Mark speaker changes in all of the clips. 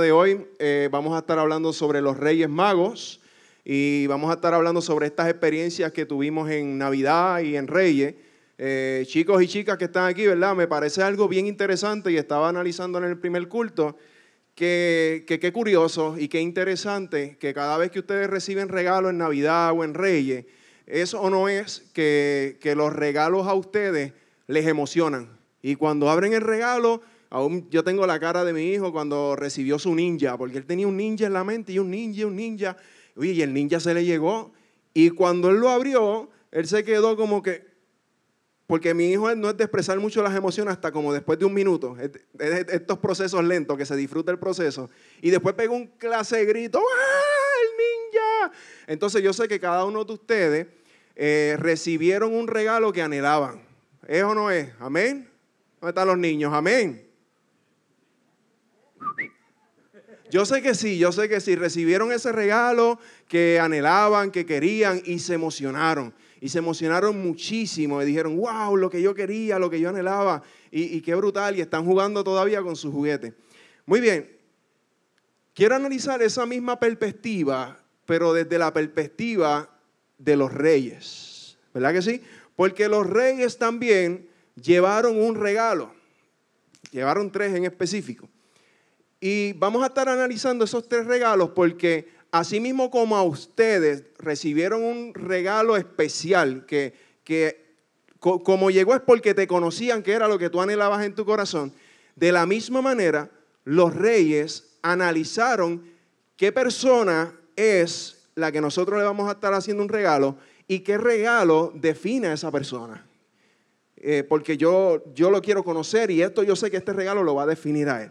Speaker 1: de hoy. Eh, vamos a estar hablando sobre los Reyes Magos y vamos a estar hablando sobre estas experiencias que tuvimos en Navidad y en Reyes. Eh, chicos y chicas que están aquí, ¿verdad? Me parece algo bien interesante y estaba analizando en el primer culto que qué curioso y qué interesante que cada vez que ustedes reciben regalos en Navidad o en Reyes, eso o no es que, que los regalos a ustedes les emocionan. Y cuando abren el regalo, aún yo tengo la cara de mi hijo cuando recibió su ninja, porque él tenía un ninja en la mente y un ninja, un ninja. y el ninja se le llegó. Y cuando él lo abrió, él se quedó como que, porque mi hijo no es de expresar mucho las emociones hasta como después de un minuto. estos procesos lentos, que se disfruta el proceso. Y después pegó un clase de grito, ¡ah, el ninja! Entonces yo sé que cada uno de ustedes eh, recibieron un regalo que anhelaban. ¿Es o no es? Amén. ¿Dónde están los niños? Amén. Yo sé que sí, yo sé que sí. Recibieron ese regalo que anhelaban, que querían y se emocionaron. Y se emocionaron muchísimo y dijeron, wow, lo que yo quería, lo que yo anhelaba. Y, qué brutal. Y están jugando todavía con sus juguetes. Muy bien. Quiero analizar esa misma perspectiva, pero desde la perspectiva de los reyes. ¿Verdad que sí? Porque los reyes también llevaron un regalo. Llevaron tres en específico. Y vamos a estar analizando esos tres regalos porque así mismo como a ustedes recibieron un regalo especial que, que como llegó es porque te conocían que era lo que tú anhelabas en tu corazón, de la misma manera los reyes analizaron qué persona es la que nosotros le vamos a estar haciendo un regalo y qué regalo define a esa persona. Eh, porque yo, yo lo quiero conocer y esto yo sé que este regalo lo va a definir a él.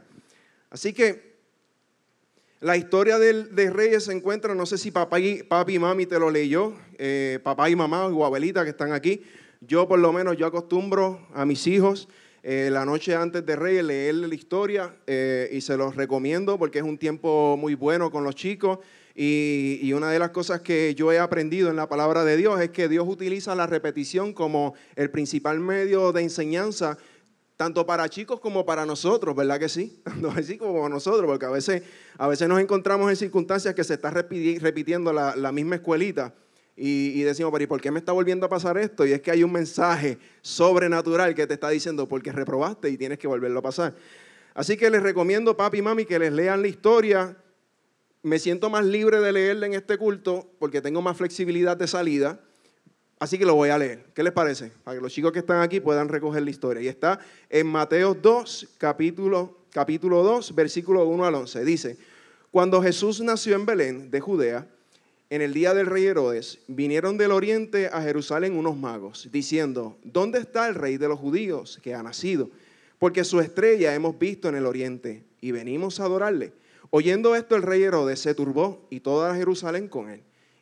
Speaker 1: Así que la historia de, Reyes se encuentra, no sé si papá y, papi y mami te lo leyó, eh, papá y mamá o abuelita que están aquí. Yo por lo menos yo acostumbro a mis hijos eh, la noche antes de Reyes leerle la historia eh, y se los recomiendo porque es un tiempo muy bueno con los chicos. Y, una de las cosas que yo he aprendido en la palabra de Dios es que Dios utiliza la repetición como el principal medio de enseñanza tanto para chicos como para nosotros, ¿verdad que sí? Tanto así como para nosotros, porque a veces, a veces nos encontramos en circunstancias que se está repitiendo la, misma escuelita y, decimos, pero ¿y por qué me está volviendo a pasar esto? Y es que hay un mensaje sobrenatural que te está diciendo, porque reprobaste y tienes que volverlo a pasar. Así que les recomiendo, papi y mami, que les lean la historia. Me siento más libre de leerla en este culto porque tengo más flexibilidad de salida. Así que lo voy a leer. ¿Qué les parece? Para que los chicos que están aquí puedan recoger la historia. Y está en Mateo 2, capítulo, capítulo 2, versículo 1 al 11. Dice, cuando Jesús nació en Belén de Judea, en el día del rey Herodes, vinieron del oriente a Jerusalén unos magos, diciendo, ¿dónde está el rey de los judíos que ha nacido? Porque su estrella hemos visto en el oriente y venimos a adorarle. Oyendo esto, el rey Herodes se turbó y toda Jerusalén con él.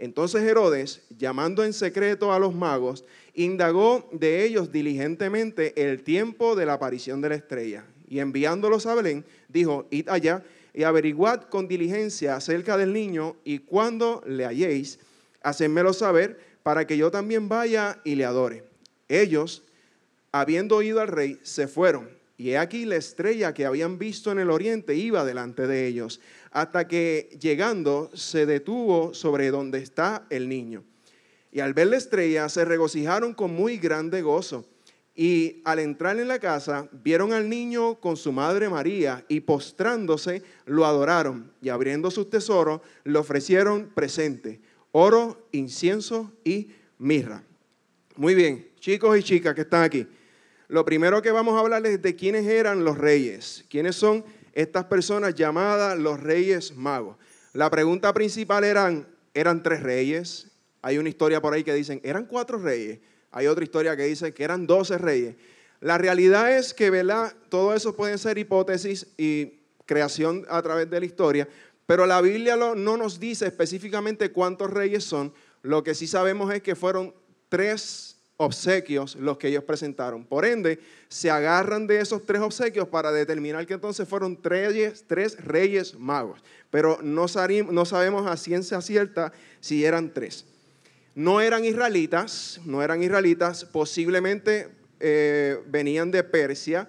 Speaker 1: Entonces Herodes, llamando en secreto a los magos, indagó de ellos diligentemente el tiempo de la aparición de la estrella. Y enviándolos a Belén, dijo, id allá y averiguad con diligencia acerca del niño y cuando le halléis, hacedmelo saber para que yo también vaya y le adore. Ellos, habiendo oído al rey, se fueron. Y he aquí la estrella que habían visto en el oriente iba delante de ellos, hasta que llegando se detuvo sobre donde está el niño. Y al ver la estrella se regocijaron con muy grande gozo. Y al entrar en la casa, vieron al niño con su madre María y postrándose lo adoraron y abriendo sus tesoros le ofrecieron presente, oro, incienso y mirra. Muy bien, chicos y chicas que están aquí. Lo primero que vamos a hablarles es de quiénes eran los reyes, quiénes son estas personas llamadas los reyes magos. La pregunta principal eran, ¿eran tres reyes? Hay una historia por ahí que dicen, eran cuatro reyes. Hay otra historia que dice que eran doce reyes. La realidad es que, ¿verdad? Todo eso pueden ser hipótesis y creación a través de la historia, pero la Biblia no nos dice específicamente cuántos reyes son. Lo que sí sabemos es que fueron tres obsequios los que ellos presentaron. Por ende, se agarran de esos tres obsequios para determinar que entonces fueron tres, tres reyes magos. Pero no, no sabemos a ciencia cierta si eran tres. No eran israelitas, no eran israelitas, posiblemente eh, venían de Persia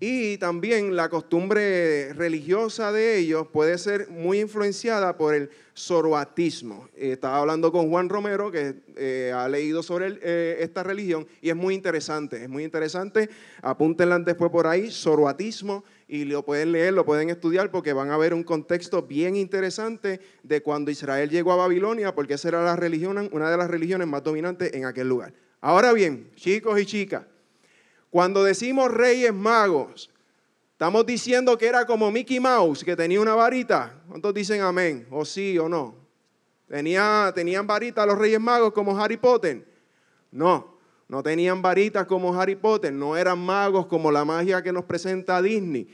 Speaker 1: y también la costumbre religiosa de ellos puede ser muy influenciada por el zoroatismo. Eh, estaba hablando con Juan Romero, que eh, ha leído sobre eh, esta religión, y es muy interesante, es muy interesante. Apúntenla después por ahí, zoroatismo, y lo pueden leer, lo pueden estudiar, porque van a ver un contexto bien interesante de cuando Israel llegó a Babilonia, porque esa era la religión, una de las religiones más dominantes en aquel lugar. Ahora bien, chicos y chicas, cuando decimos reyes magos, estamos diciendo que era como Mickey Mouse, que tenía una varita. ¿Cuántos dicen amén? O sí o no. ¿Tenía, ¿Tenían varitas los reyes magos como Harry Potter? No, no tenían varitas como Harry Potter, no eran magos como la magia que nos presenta Disney.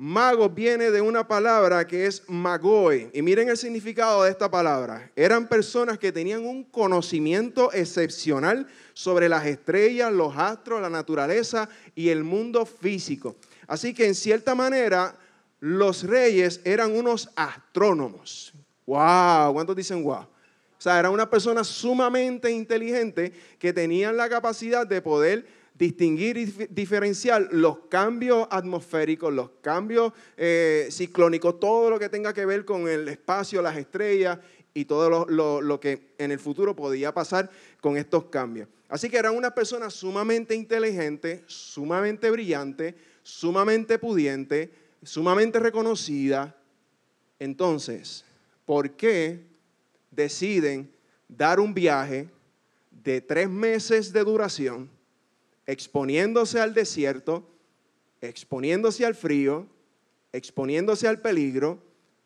Speaker 1: Magos viene de una palabra que es magoe. Y miren el significado de esta palabra. Eran personas que tenían un conocimiento excepcional sobre las estrellas, los astros, la naturaleza y el mundo físico. Así que en cierta manera los reyes eran unos astrónomos. ¡Wow! ¿Cuántos dicen wow? O sea, eran una persona sumamente inteligente que tenían la capacidad de poder distinguir y diferenciar los cambios atmosféricos, los cambios eh, ciclónicos, todo lo que tenga que ver con el espacio, las estrellas y todo lo, que en el futuro podía pasar con estos cambios. Así que eran una persona sumamente inteligente, sumamente brillante, sumamente pudiente, sumamente reconocida. Entonces, ¿por qué deciden dar un viaje de tres meses de duración, exponiéndose al desierto, exponiéndose al frío, exponiéndose al peligro,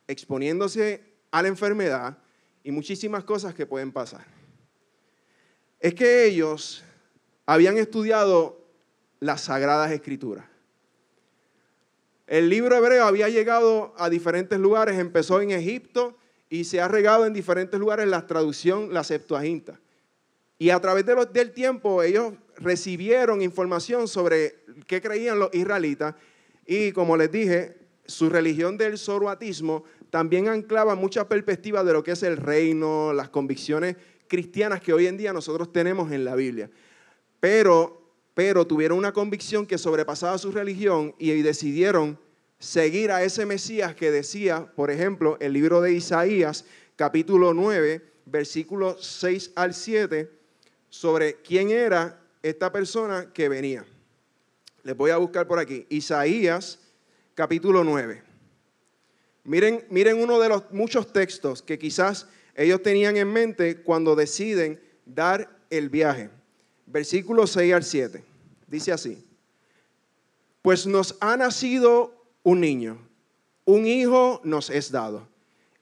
Speaker 1: exponiéndose a la enfermedad, y muchísimas cosas que pueden pasar. Es que ellos habían estudiado las sagradas escrituras. El libro hebreo había llegado a diferentes lugares, empezó en Egipto y se ha regado en diferentes lugares la traducción, la Septuaginta. Y a través del tiempo ellos recibieron información sobre qué creían los israelitas y como les dije, su religión del zoroatismo también anclaba muchas perspectivas de lo que es el reino, las convicciones cristianas que hoy en día nosotros tenemos en la Biblia. Pero, pero tuvieron una convicción que sobrepasaba su religión y decidieron seguir a ese Mesías que decía, por ejemplo, el libro de Isaías, capítulo 9, versículos 6 al 7, sobre quién era esta persona que venía. Les voy a buscar por aquí. Isaías, capítulo 9. Miren, miren uno de los muchos textos que quizás ellos tenían en mente cuando deciden dar el viaje. Versículo 6 al 7. Dice así. Pues nos ha nacido un niño, un hijo nos es dado.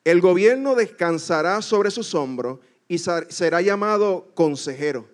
Speaker 1: El gobierno descansará sobre sus hombros y será llamado consejero.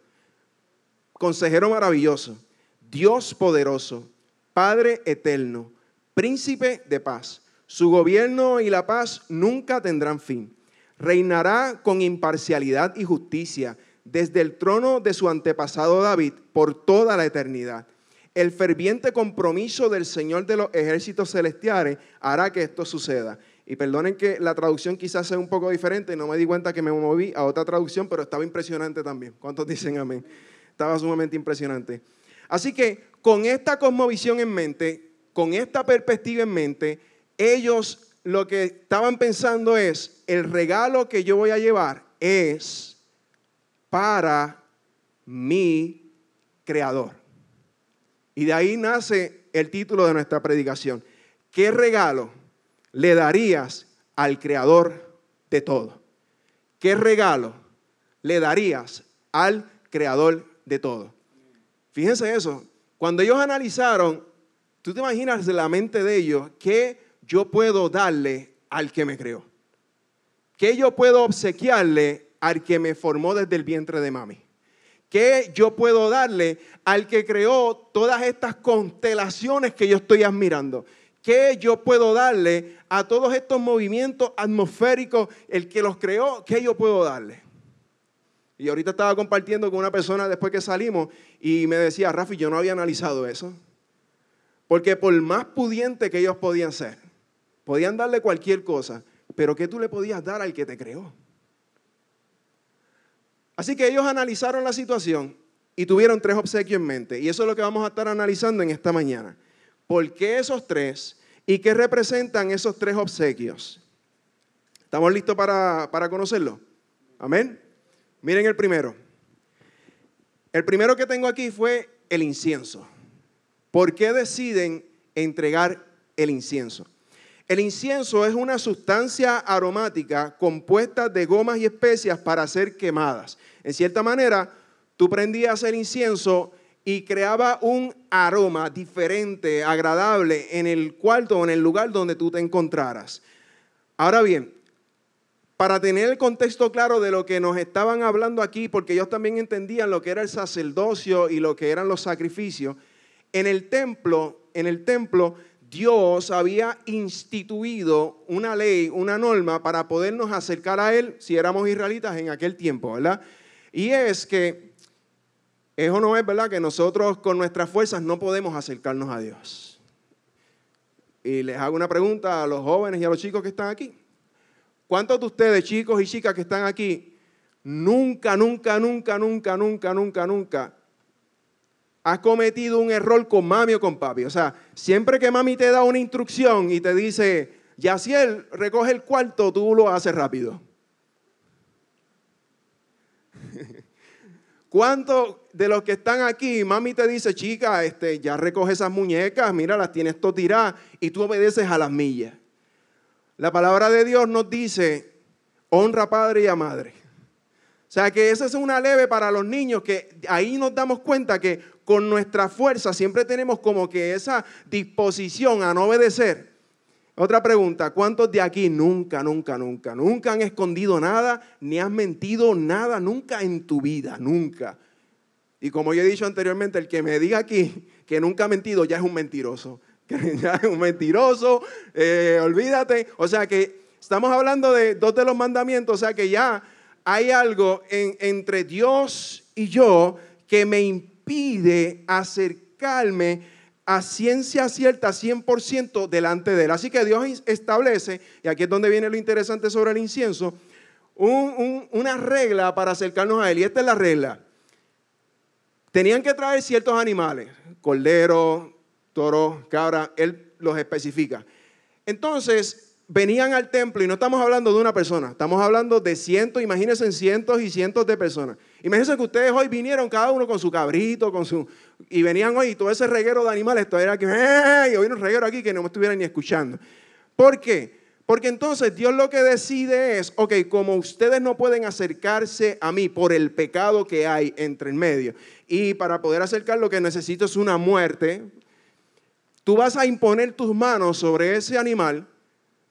Speaker 1: Consejero maravilloso, Dios poderoso, Padre eterno, príncipe de paz su gobierno y la paz nunca tendrán fin. Reinará con imparcialidad y justicia desde el trono de su antepasado David por toda la eternidad. El ferviente compromiso del Señor de los ejércitos celestiales hará que esto suceda. Y perdonen que la traducción quizás sea un poco diferente, no me di cuenta que me moví a otra traducción, pero estaba impresionante también. ¿Cuántos dicen amén? Estaba sumamente impresionante. Así que con esta cosmovisión en mente, con esta perspectiva en mente, ellos lo que estaban pensando es, el regalo que yo voy a llevar es para mi creador. Y de ahí nace el título de nuestra predicación. ¿Qué regalo le darías al creador de todo? ¿Qué regalo le darías al creador de todo? Fíjense eso. Cuando ellos analizaron, tú te imaginas la mente de ellos, ¿qué yo puedo darle al que me creó? ¿Qué yo puedo obsequiarle al que me formó desde el vientre de mami? ¿Qué yo puedo darle al que creó todas estas constelaciones que yo estoy admirando? ¿Qué yo puedo darle a todos estos movimientos atmosféricos, el que los creó? ¿Qué yo puedo darle? Y ahorita estaba compartiendo con una persona después que salimos y me decía, Rafi, yo no había analizado eso. Porque por más pudiente que ellos podían ser, podían darle cualquier cosa, pero ¿qué tú le podías dar al que te creó? Así que ellos analizaron la situación y tuvieron tres obsequios en mente. Y eso es lo que vamos a estar analizando en esta mañana. ¿Por qué esos tres? ¿Y qué representan esos tres obsequios? ¿Estamos listos para, para conocerlo? Amén. Miren el primero. El primero que tengo aquí fue el incienso. ¿Por qué deciden entregar el incienso? El incienso es una sustancia aromática compuesta de gomas y especias para ser quemadas. En cierta manera, tú prendías el incienso y creaba un aroma diferente, agradable en el cuarto o en el lugar donde tú te encontraras. Ahora bien, para tener el contexto claro de lo que nos estaban hablando aquí, porque ellos también entendían lo que era el sacerdocio y lo que eran los sacrificios, en el templo, en el templo Dios había instituido una ley, una norma para podernos acercar a él si éramos israelitas en aquel tiempo, ¿verdad? Y es que eso no es verdad que nosotros con nuestras fuerzas no podemos acercarnos a Dios. Y les hago una pregunta a los jóvenes y a los chicos que están aquí. ¿Cuántos de ustedes, chicos y chicas que están aquí, nunca, nunca, nunca, nunca, nunca, nunca, nunca has cometido un error con mami o con papi? O sea, siempre que mami te da una él y te dice, Yaciel, recoge el cuarto, tú lo haces rápido. ¿Cuántos de los que están aquí, mami te dice, chica, este, ya recoge esas muñecas, mira, las tienes todo tiradas y tú obedeces a las millas? La palabra de Dios nos dice, honra a padre y a madre. O sea que esa es una leve para los niños que ahí nos damos cuenta que con nuestra fuerza siempre tenemos como que esa disposición a no obedecer. Otra pregunta, ¿cuántos de aquí nunca, nunca, nunca, nunca han escondido nada, ni has mentido nada, nunca en tu vida, nunca? Y como yo he dicho anteriormente, el que me diga aquí que nunca ha mentido ya es un mentiroso ya es un mentiroso, eh, olvídate. O sea que estamos hablando de dos de los mandamientos, o sea que ya hay algo entre Dios y yo que me impide acercarme a ciencia cierta, 100% delante de Él. Así que Dios establece, y aquí es donde viene lo interesante sobre el incienso, una regla para acercarnos a Él. Y esta es la regla. Tenían que traer ciertos animales, cordero, toro, cabra, él los especifica. Entonces, venían al templo y no estamos hablando de una persona, estamos hablando de cientos, imagínense cientos y cientos de personas. Imagínense que ustedes hoy vinieron cada uno con su cabrito, con su y venían hoy todo ese reguero de animales, esto era que ¡eh! y hoy un reguero aquí que no me estuvieran ni escuchando. ¿Por qué? Porque entonces Dios lo que decide es, ok, como ustedes no pueden acercarse a mí por el pecado que hay entre el medio, y para poder acercar lo que necesito es una muerte, tú vas a imponer tus manos sobre ese animal,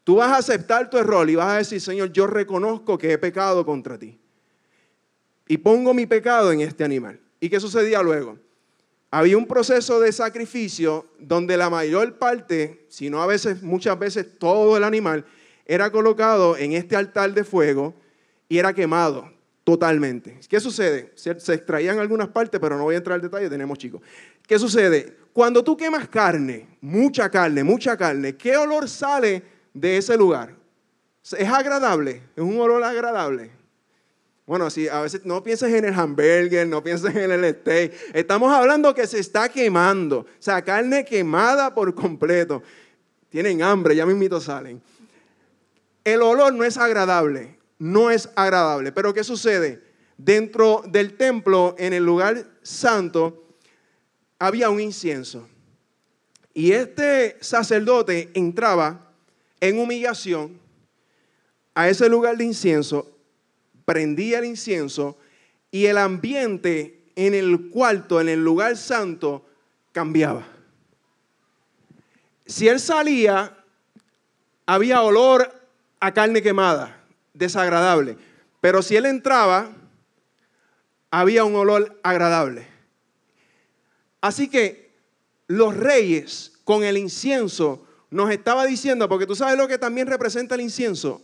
Speaker 1: tú vas a aceptar tu error y vas a decir, Señor, yo reconozco que he pecado contra ti. Y pongo mi pecado en este animal. ¿Y qué sucedía luego? Había un proceso de sacrificio donde la mayor parte, si no a veces, muchas veces todo el animal, era colocado en este altar de fuego y era quemado totalmente. ¿Qué sucede? Se, se extraían algunas partes, pero no voy a entrar en detalle, tenemos chicos. ¿Qué sucede? Cuando tú quemas carne, mucha carne, mucha carne, ¿qué olor sale de ese lugar? ¿Es agradable? ¿Es un olor agradable? Bueno, si a veces no pienses en el hamburger, no pienses en el steak. Estamos hablando que se está quemando. O sea, carne quemada por completo. Tienen hambre, ya mismito salen. El olor no es agradable. No es agradable. Pero ¿qué sucede? Dentro del templo, en el lugar santo, había un incienso. Y este sacerdote entraba en humillación a ese lugar de incienso, prendía el incienso y el ambiente en el cuarto, en el lugar santo, cambiaba. Si él salía, había olor a carne quemada, desagradable. Pero si él entraba, había un olor agradable. Así que los reyes con el incienso nos estaba diciendo, porque tú sabes lo que también representa el incienso,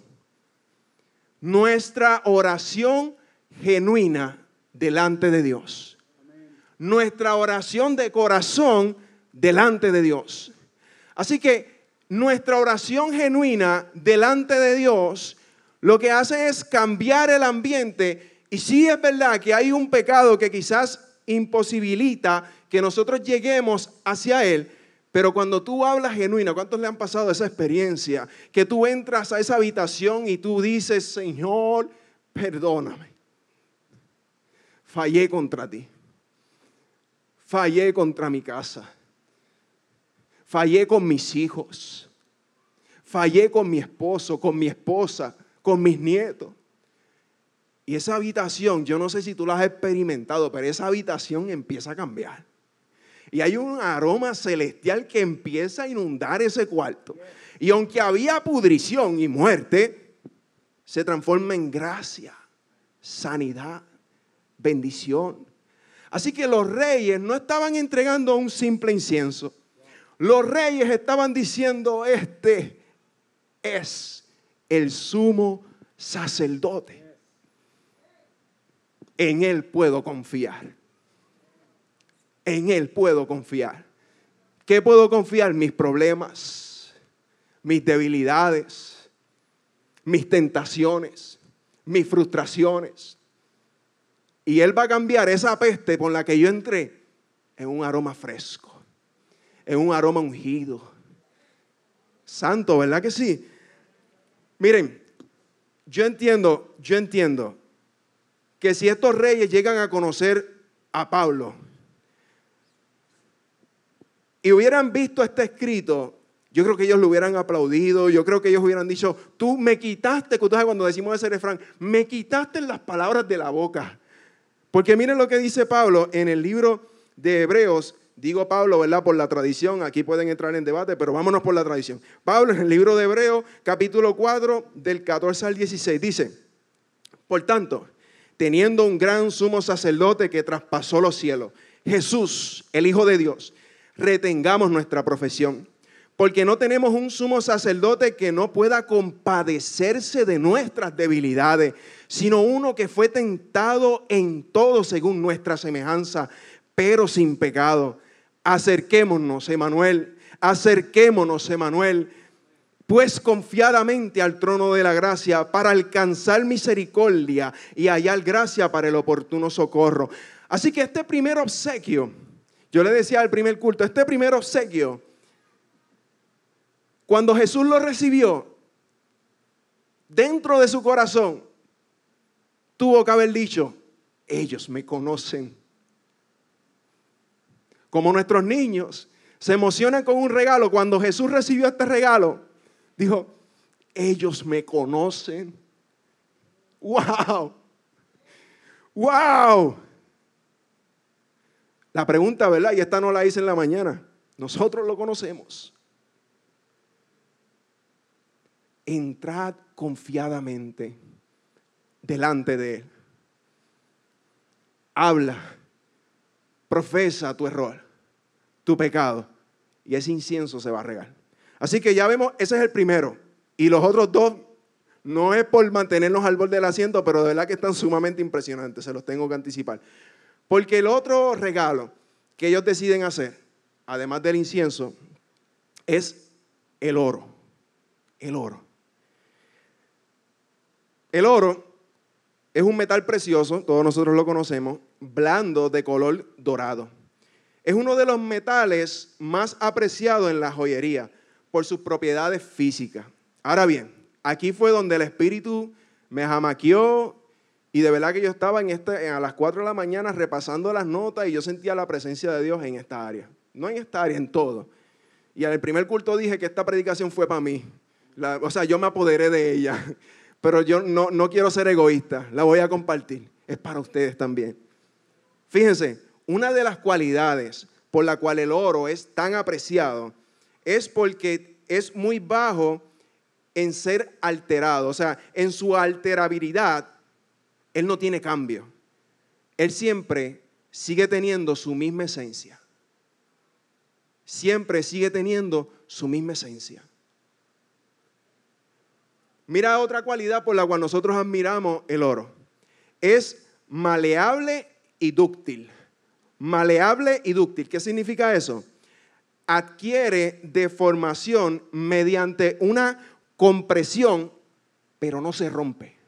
Speaker 1: nuestra oración genuina delante de Dios. Nuestra oración de corazón delante de Dios. Así que nuestra oración genuina delante de Dios lo que hace es cambiar el ambiente. Y sí es verdad que hay un pecado que quizás imposibilita que nosotros lleguemos hacia Él, pero cuando tú hablas genuina, ¿cuántos le han pasado esa experiencia? Que tú entras a esa habitación y tú dices, Señor, perdóname. Fallé contra ti. Fallé contra mi casa. Fallé con mis hijos. Fallé con mi esposo, con mi esposa, con mis nietos. Y esa habitación, yo no sé si tú la has experimentado, pero esa habitación empieza a cambiar. Y hay un aroma celestial que empieza a inundar ese cuarto. Y aunque había pudrición y muerte, se transforma en gracia, sanidad, bendición. Así que los reyes no estaban entregando un simple incienso. Los reyes estaban diciendo, este es el sumo sacerdote. En él puedo confiar en Él puedo confiar. ¿Qué puedo confiar? Mis problemas, mis debilidades, mis tentaciones, mis frustraciones. Y Él va a cambiar esa peste con la que yo entré en un aroma fresco, en un aroma ungido. Santo, ¿verdad que sí? Miren, yo entiendo, yo entiendo que si estos reyes llegan a conocer a Pablo, y hubieran visto este escrito, yo creo que ellos lo hubieran aplaudido, yo creo que ellos hubieran dicho, tú me quitaste, cuando decimos ese refrán, me quitaste las palabras de la boca. Porque miren lo que dice Pablo en el libro de Hebreos, digo Pablo, ¿verdad? Por la tradición, aquí pueden entrar en debate, pero vámonos por la tradición. Pablo en el libro de Hebreos, capítulo 4, del 14 al 16, dice, por tanto, teniendo un gran sumo sacerdote que traspasó los cielos, Jesús, el Hijo de Dios, retengamos nuestra profesión. Porque no tenemos un sumo sacerdote que no pueda compadecerse de nuestras debilidades, sino uno que fue tentado en todo según nuestra semejanza, pero sin pecado. Acerquémonos, Emanuel, acerquémonos, Emanuel, pues confiadamente al trono de la gracia para alcanzar misericordia y hallar gracia para el oportuno socorro. Así que este primer obsequio yo le decía al primer culto, este primer obsequio, cuando Jesús lo recibió, dentro de su corazón, tuvo que haber dicho, ellos me conocen. Como nuestros niños se emocionan con un regalo, cuando Jesús recibió este regalo, dijo, ellos me conocen. ¡Wow! ¡Wow! La pregunta, ¿verdad? Y esta no la hice en la mañana. Nosotros lo conocemos. Entrad confiadamente delante de Él. Habla, profesa tu error, tu pecado, y ese incienso se va a regar. Así que ya vemos, ese es el primero. Y los otros dos, no es por mantenernos al borde del asiento, pero de verdad que están sumamente impresionantes, se los tengo que anticipar. Porque el otro regalo que ellos deciden hacer, además del incienso, es el oro. El oro. El oro es un metal precioso, todos nosotros lo conocemos, blando de color dorado. Es uno de los metales más apreciados en la joyería por sus propiedades físicas. Ahora bien, aquí fue donde el Espíritu me jamaqueó y de verdad que yo estaba en este, a las 4 de la mañana repasando las notas y yo sentía la presencia de Dios en esta área. No en esta área, en todo. Y en el primer culto dije que esta predicación fue para mí. o sea, yo me apoderé de ella. Pero yo no, no quiero ser egoísta. La voy a compartir. Es para ustedes también. Fíjense, una de las cualidades por la cual el oro es tan apreciado es porque es muy bajo en ser alterado. O sea, en su alterabilidad él no tiene cambio. Él siempre sigue teniendo su misma esencia. Siempre sigue teniendo su misma esencia. Mira otra cualidad por la cual nosotros admiramos el oro. es maleable y dúctil. Maleable y dúctil. ¿Qué significa eso? Adquiere deformación mediante una compresión, pero no se rompe.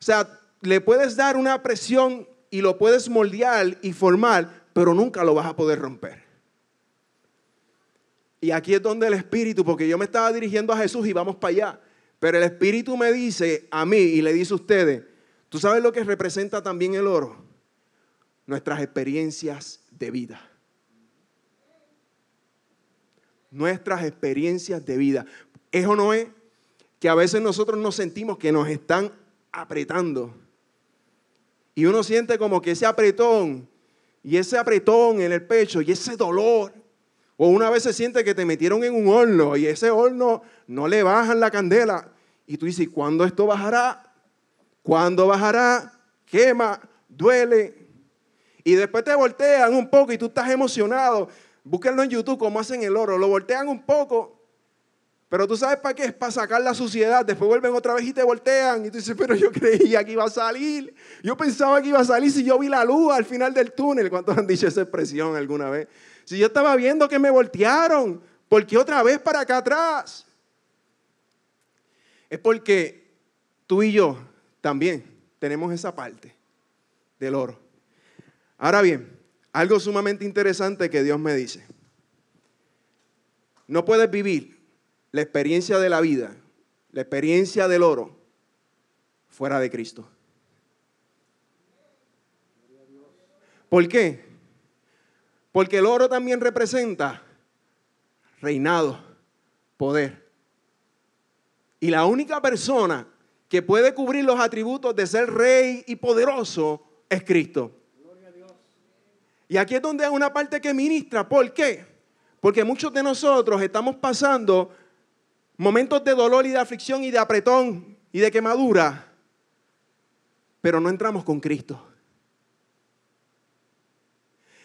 Speaker 1: O sea, le puedes dar una presión y lo puedes moldear y formar, pero nunca lo vas a poder romper. Y aquí es donde el Espíritu, porque yo me estaba dirigiendo a Jesús y vamos para allá, pero el Espíritu me dice a mí y le dice a ustedes, ¿tú sabes lo que representa también el oro? Nuestras experiencias de vida. Nuestras experiencias de vida. ¿Eso no es que a veces nosotros nos sentimos que nos están apretando? Y uno siente como que ese apretón y ese apretón en el pecho y ese dolor. O una vez se siente que te metieron en un horno y ese horno no le bajan la candela. Y tú dices, ¿cuándo esto bajará? ¿Cuándo bajará? Quema, duele. Y después te voltean un poco y tú estás emocionado. Búsquenlo en YouTube cómo hacen el oro. Lo voltean un poco pero tú sabes para qué es para sacar la suciedad. Después vuelven otra vez y te voltean. Y tú dices, pero yo creía que iba a salir. Yo pensaba que iba a salir si yo vi la luz al final del túnel. ¿Cuántos han dicho esa expresión alguna vez? Si yo estaba viendo que me voltearon, ¿por qué otra vez para acá atrás? Es porque tú y yo también tenemos esa parte del oro. Ahora bien, algo sumamente interesante que Dios me dice. No puedes vivir la experiencia de la vida, la experiencia del oro, fuera de Cristo. ¿Por qué? Porque el oro también representa reinado, poder. Y la única persona que puede cubrir los atributos de ser rey y poderoso es Cristo. Y aquí es donde hay una parte que ministra. ¿Por qué? Porque muchos de nosotros estamos pasando momentos de dolor y de aflicción y de apretón y de quemadura, pero no entramos con Cristo.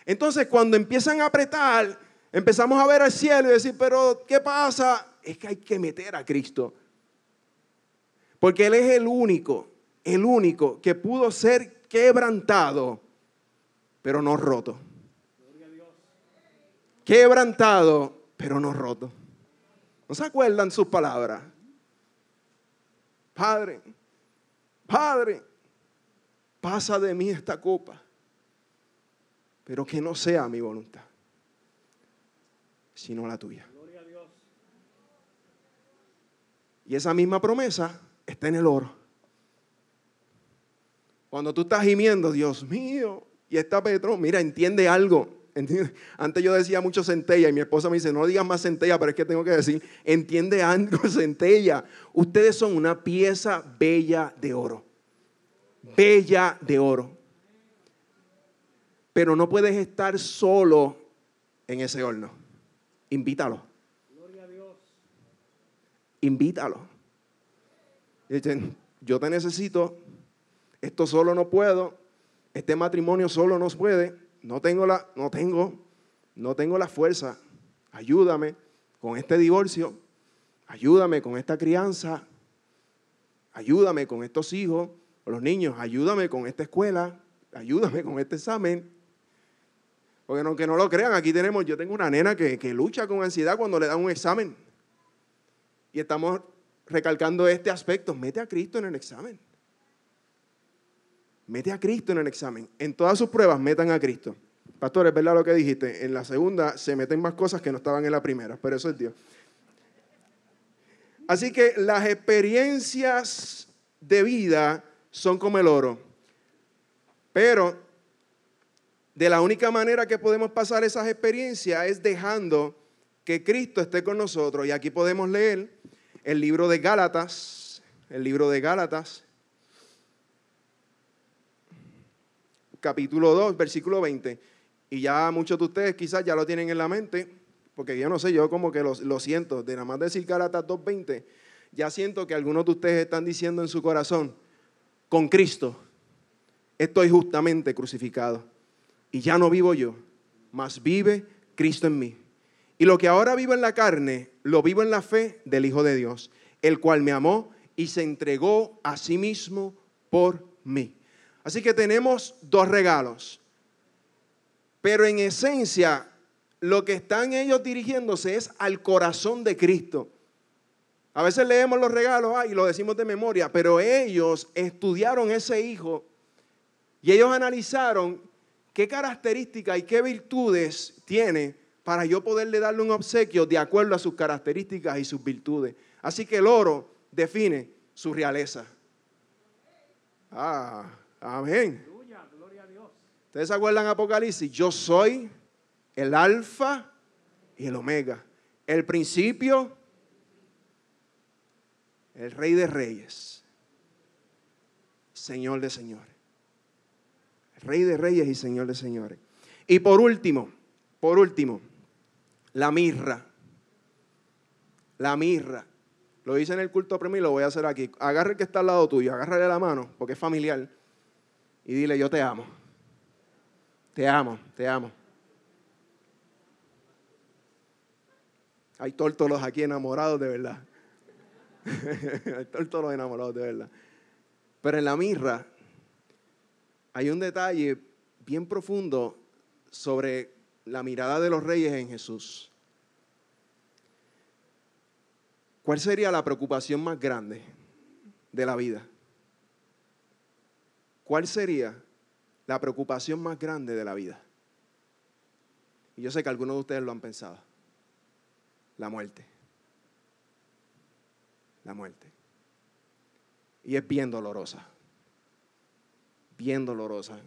Speaker 1: Entonces, cuando empiezan a apretar, empezamos a ver al cielo y decir, pero ¿qué pasa? Es que hay que meter a Cristo. Porque Él es el único, el único que pudo ser quebrantado, pero no roto. Quebrantado, pero no roto. ¿No se acuerdan sus palabras? Padre, Padre, pasa de mí esta copa, pero que no sea mi voluntad, sino la tuya. Y esa misma promesa está en el oro. Cuando tú estás gimiendo, Dios mío, y está Petro, mira, entiende algo. Antes yo decía mucho centella y mi esposa me dice, no digas más centella, pero es que tengo que decir, entiende algo centella. Ustedes son una pieza bella de oro. Bella de oro. Pero no puedes estar solo en ese horno. Invítalo. Invítalo. Yo te necesito. Esto solo no puedo. Este matrimonio solo no puede no tengo la, no tengo, no tengo la fuerza. Ayúdame con este divorcio. Ayúdame con esta crianza. Ayúdame con estos hijos los niños. Ayúdame con esta escuela. Ayúdame con este examen. Porque aunque no lo crean, aquí tenemos, yo tengo una nena que, que lucha con ansiedad cuando le dan un examen. Y estamos recalcando este aspecto. Mete a Cristo en el examen. Mete a Cristo en el examen. En todas sus pruebas, metan a Cristo. Pastor, es verdad lo que dijiste. En la segunda se meten más cosas que no estaban en la primera, pero eso es Dios. Así que las experiencias de vida son como el oro. Pero de la única manera que podemos pasar esas experiencias es dejando que Cristo esté con nosotros. Y aquí podemos leer el libro de Gálatas, el libro de Gálatas, capítulo 2, versículo 20. Y ya muchos de ustedes quizás ya lo tienen en la mente, porque yo no sé, yo como que lo, siento, de nada más decir Gálatas 2.20, ya siento que algunos de ustedes están diciendo en su corazón, con Cristo estoy justamente crucificado. Y ya no vivo yo, mas vive Cristo en mí. Y lo que ahora vivo en la carne, lo vivo en la fe del Hijo de Dios, el cual me amó y se entregó a sí mismo por mí. Así que tenemos dos regalos. Pero en esencia, lo que están ellos dirigiéndose es al corazón de Cristo. A veces leemos los regalos y lo decimos de memoria, pero ellos estudiaron ese hijo y ellos analizaron qué características y qué virtudes tiene para yo poderle darle un obsequio de acuerdo a sus características y sus virtudes. Así que el oro define su realeza. Ah, amén. ¿Ustedes se acuerdan Apocalipsis? Yo soy el alfa y el omega, el principio, el rey de reyes, señor de señores. El rey de reyes y señor de señores. Y por último, por último, la mirra. La mirra. Lo hice en el culto premio y lo voy a hacer aquí. Agarre el que está al lado tuyo, agárrale la mano, porque es familiar. Y dile, yo te amo. Te amo, te amo. Hay tórtolos aquí enamorados de verdad. hay tórtolos enamorados de verdad. Pero en la mirra hay un detalle bien profundo sobre la mirada de los reyes en Jesús. ¿Cuál sería la preocupación más grande de la vida? ¿Cuál sería la preocupación más grande de la vida? Y yo sé que algunos de ustedes lo han pensado. La muerte. La muerte. Y es bien dolorosa. Bien dolorosa.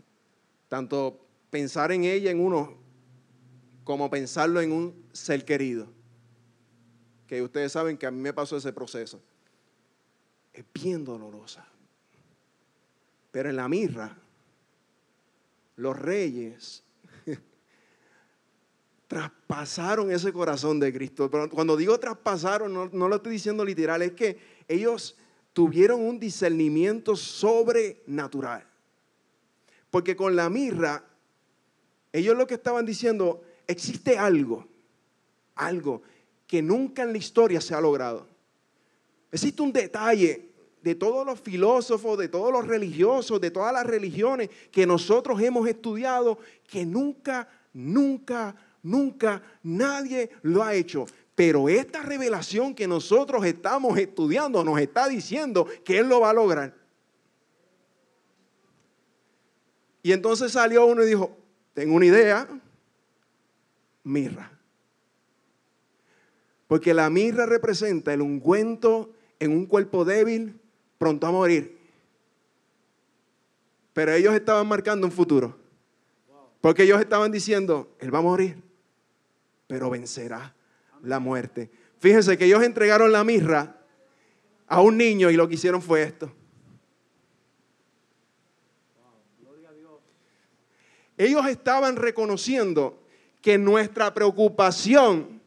Speaker 1: Tanto pensar en ella en uno como pensarlo en un ser querido. Que ustedes saben que a mí me pasó ese proceso. Es bien dolorosa. Pero en la mirra, los reyes traspasaron ese corazón de Cristo. Pero cuando digo traspasaron, no, no, lo estoy diciendo literal, es que ellos tuvieron un discernimiento sobrenatural. Porque con la mirra, ellos lo que estaban diciendo, existe algo, algo que nunca en la historia se ha logrado. Existe un detalle de todos los filósofos, de todos los religiosos, de todas las religiones que nosotros hemos estudiado, que nunca, nunca, nunca nadie lo ha hecho. Pero esta revelación que nosotros estamos estudiando nos está diciendo que Él lo va a lograr. Y entonces salió uno y dijo, tengo una idea, mirra. Porque la mirra representa el ungüento en un cuerpo débil, pronto a morir. Pero ellos estaban marcando un futuro. Porque ellos estaban diciendo, Él va a morir, pero vencerá la muerte. Fíjense que ellos entregaron la mirra a un niño y lo que hicieron fue esto. Ellos estaban reconociendo que nuestra preocupación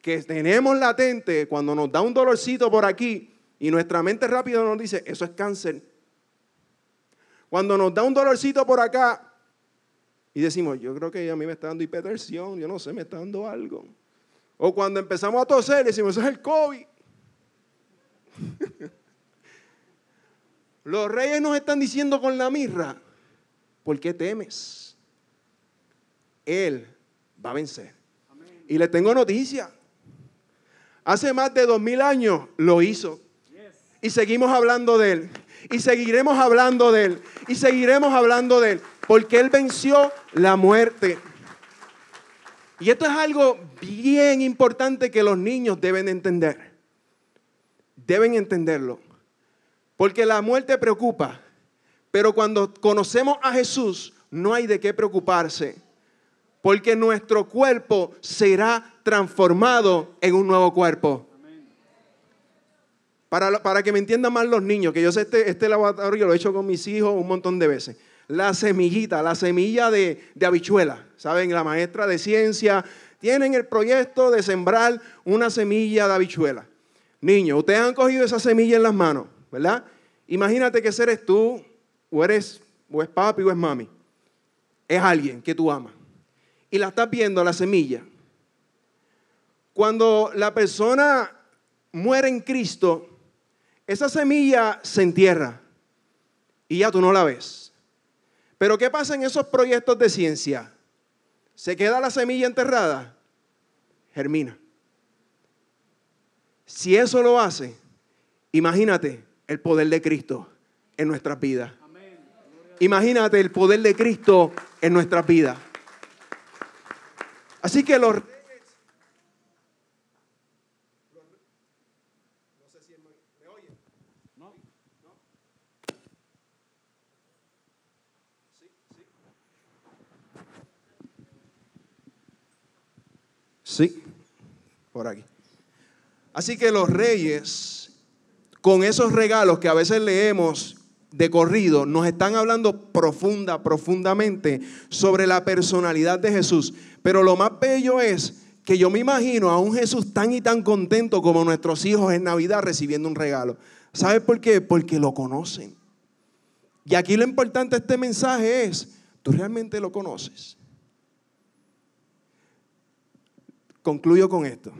Speaker 1: que tenemos latente cuando nos da un dolorcito por aquí y nuestra mente rápido nos dice, eso es cáncer. Cuando nos da un dolorcito por acá y decimos, yo creo que a mí me está dando hipertensión, yo no sé, me está dando algo. O cuando empezamos a toser, decimos, eso es el COVID. Los reyes nos están diciendo con la mirra, ¿por qué temes? Él va a vencer. Y le tengo noticia. Hace más de dos mil años lo hizo. Y seguimos hablando de Él. Y seguiremos hablando de Él. Y seguiremos hablando de Él. Porque Él venció la muerte. Y esto es algo bien importante que los niños deben entender. Deben entenderlo. Porque la muerte preocupa. Pero cuando conocemos a Jesús, no hay de qué preocuparse porque nuestro cuerpo será transformado en un nuevo cuerpo. Para, que me entiendan más los niños, que yo sé este, este laboratorio lo he hecho con mis hijos un montón de veces. La semillita, la semilla de, de habichuela. ¿Saben? La maestra de ciencia tienen el proyecto de sembrar una semilla de habichuela. Niños, ustedes han cogido esa semilla en las manos, ¿verdad? Imagínate que eres tú, o eres, o es papi, o es mami. Es alguien que tú amas y la estás viendo, la semilla. Cuando la persona muere en Cristo, esa semilla se entierra. y ya tú no la ves. Pero ¿qué pasa en esos proyectos de ciencia? ¿Se queda la semilla enterrada? Germina. Si eso lo hace, imagínate el poder de Cristo en nuestras vidas. Imagínate el poder de Cristo en nuestras vidas. Así que los Sí, por aquí. Así que los reyes, con esos regalos que a veces leemos de corrido, nos están hablando profunda, profundamente sobre la personalidad de Jesús. Pero lo más bello es que yo me imagino a un Jesús tan y tan contento como nuestros hijos en Navidad recibiendo un regalo. ¿Sabes por qué? Porque lo conocen. Y aquí lo importante de este mensaje es, ¿tú realmente lo conoces? Concluyo con esto.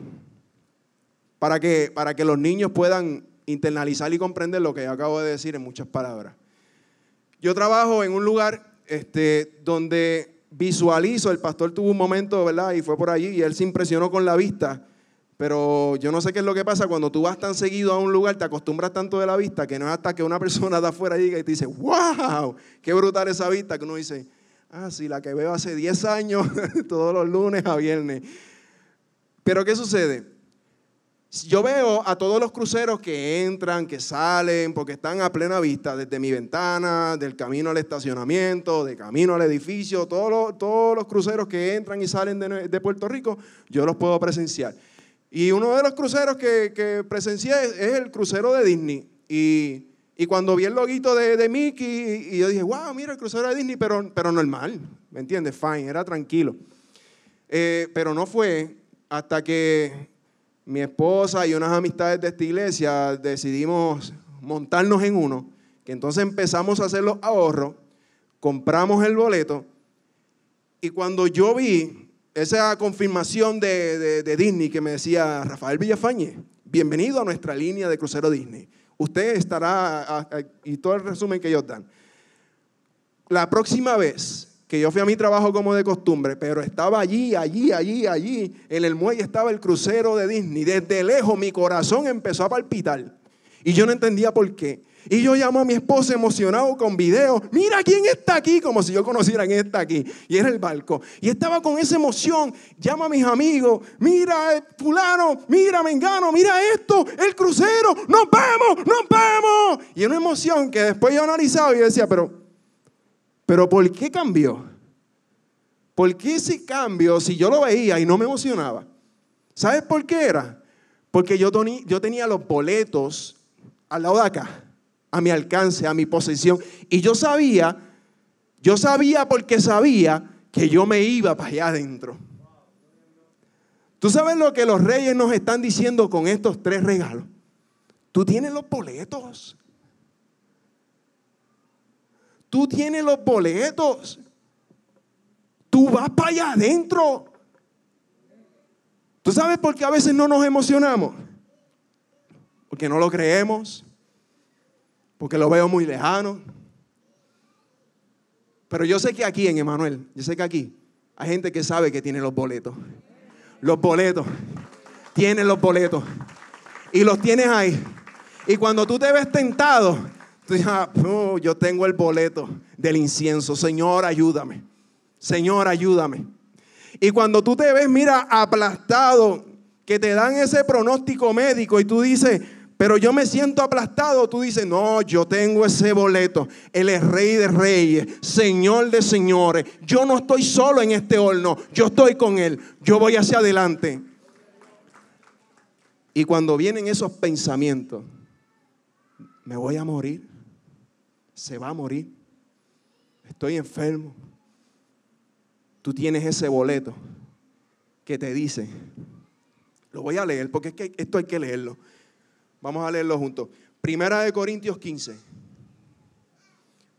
Speaker 1: Para que, para que los niños puedan internalizar y comprender lo que yo acabo de decir en muchas palabras. Yo trabajo en un lugar este, donde visualizo, el pastor tuvo un momento, ¿verdad? Y fue por allí y él se impresionó con la vista. Pero yo no sé qué es lo que pasa cuando tú vas tan seguido a un lugar, te acostumbras tanto de la vista que no es hasta que una persona de afuera y te dice, wow, qué brutal esa vista, que uno dice, ah, sí, la que veo hace 10 años, todos los lunes a viernes. Pero ¿qué sucede? Yo veo a todos los cruceros que entran, que salen, porque están a plena vista, desde mi ventana, del camino al estacionamiento, de camino al edificio, todos los, todos los cruceros que entran y salen de, Puerto Rico, yo los puedo presenciar. Y uno de los cruceros que, presencié es, el crucero de Disney. Y, cuando vi el loguito de, Mickey, y yo dije, wow, mira el crucero de Disney, pero, pero normal, ¿me entiendes? Fine, era tranquilo. Eh, pero no fue hasta que mi esposa y unas amistades de esta iglesia decidimos montarnos en uno, que entonces empezamos a hacer los ahorros, compramos el boleto, y cuando yo vi esa confirmación de, Disney que me decía Rafael Villafañe, bienvenido a nuestra línea de crucero Disney. Usted estará, y todo el resumen que ellos dan. La próxima vez que yo fui a mi trabajo como de costumbre, pero estaba allí, allí, allí, allí, en el muelle estaba el crucero de Disney. Desde lejos mi corazón empezó a palpitar y yo no entendía por qué. Y yo llamo a mi esposa emocionado con video, mira quién está aquí, como si yo conociera quién está aquí. Y era el barco. Y estaba con esa emoción, llama a mis amigos, mira eh, fulano, mira mengano, mira esto, el crucero, nos vemos, nos vemos. Y una emoción que después yo analizaba y decía, pero pero ¿por qué cambió? ¿Por qué ese cambio si yo lo veía y no me emocionaba? ¿Sabes por qué era? Porque yo, yo tenía los boletos al lado de acá, a mi alcance, a mi posesión. Y yo sabía, yo sabía porque sabía que yo me iba para allá adentro. ¿Tú sabes lo que los reyes nos están diciendo con estos tres regalos? Tú tienes los boletos. Tú tienes los boletos. Tú vas para allá adentro. ¿Tú sabes por qué a veces no nos emocionamos? Porque no lo creemos. Porque lo veo muy lejano. Pero yo sé que aquí en Emanuel, yo sé que aquí hay gente que sabe que tiene los boletos. Los boletos. Tienen los boletos. Y los tienes ahí. Y cuando tú te ves tentado, Oh, yo tengo el boleto del incienso. Señor, ayúdame. Señor, ayúdame. Y cuando tú te ves, mira, aplastado, que te dan ese pronóstico médico y tú dices, pero yo me siento aplastado, tú dices, no, yo tengo ese boleto. Él es rey de reyes, señor de señores. Yo no estoy solo en este horno, yo estoy con él. Yo voy hacia adelante. Y cuando vienen esos pensamientos, me voy a morir se va a morir. Estoy enfermo. Tú tienes ese boleto que te dice, lo voy a leer porque es que esto hay que leerlo. Vamos a leerlo juntos. Primera de Corintios 15.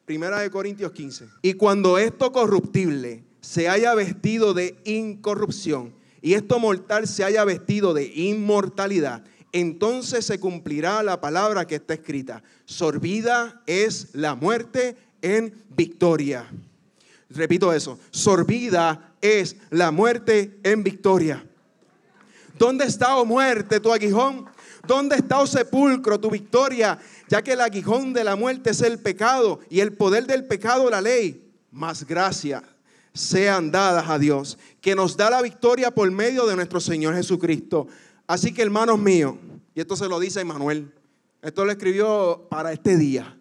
Speaker 1: Primera de Corintios 15. Y cuando esto corruptible se haya vestido de incorrupción y esto mortal se haya vestido de inmortalidad, entonces se cumplirá la palabra que está escrita. Sorbida es la muerte en victoria. Repito eso, sorbida es la muerte en victoria. ¿Dónde está, oh muerte, tu aguijón? ¿Dónde está, oh sepulcro, tu victoria? Ya que el aguijón de la muerte es el pecado y el poder del pecado la ley. Más gracia sean dadas a Dios, que nos da la victoria por medio de nuestro Señor Jesucristo. Así que hermanos míos, y esto se lo dice Emanuel, esto lo escribió para este día.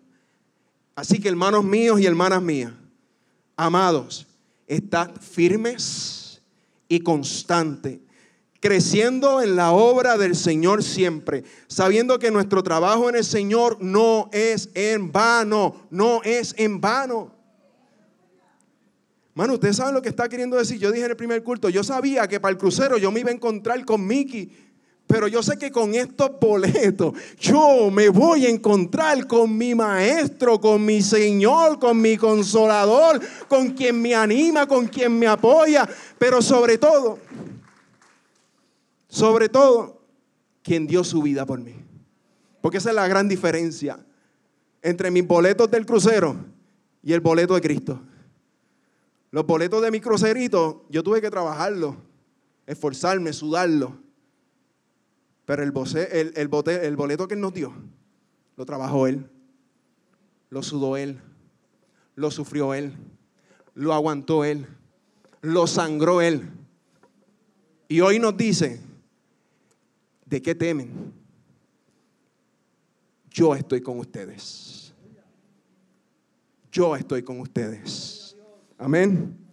Speaker 1: Así que hermanos míos y hermanas mías, amados, estad firmes y constantes creciendo en la obra del Señor siempre, sabiendo que nuestro trabajo en el Señor no es en vano, no es en vano. Mano, ustedes saben lo que está queriendo decir. Yo dije en el primer culto, yo sabía que para el crucero yo me iba a encontrar con Mickey, pero yo sé que con estos boletos yo me voy a encontrar con mi maestro, con mi Señor, con mi consolador, con quien me anima, con quien me apoya, pero sobre todo sobre todo, quien dio su vida por mí. Porque esa es la gran diferencia entre mis boletos del crucero y el boleto de Cristo. Los boletos de mi crucerito, yo tuve que trabajarlo, esforzarme, sudarlo. Pero el, el, el boleto que Él nos dio, lo trabajó Él, lo sudó Él, lo sufrió Él, lo aguantó Él, lo sangró Él. Y hoy nos dice, ¿De qué temen? Yo estoy con ustedes. Yo estoy con ustedes. Amén.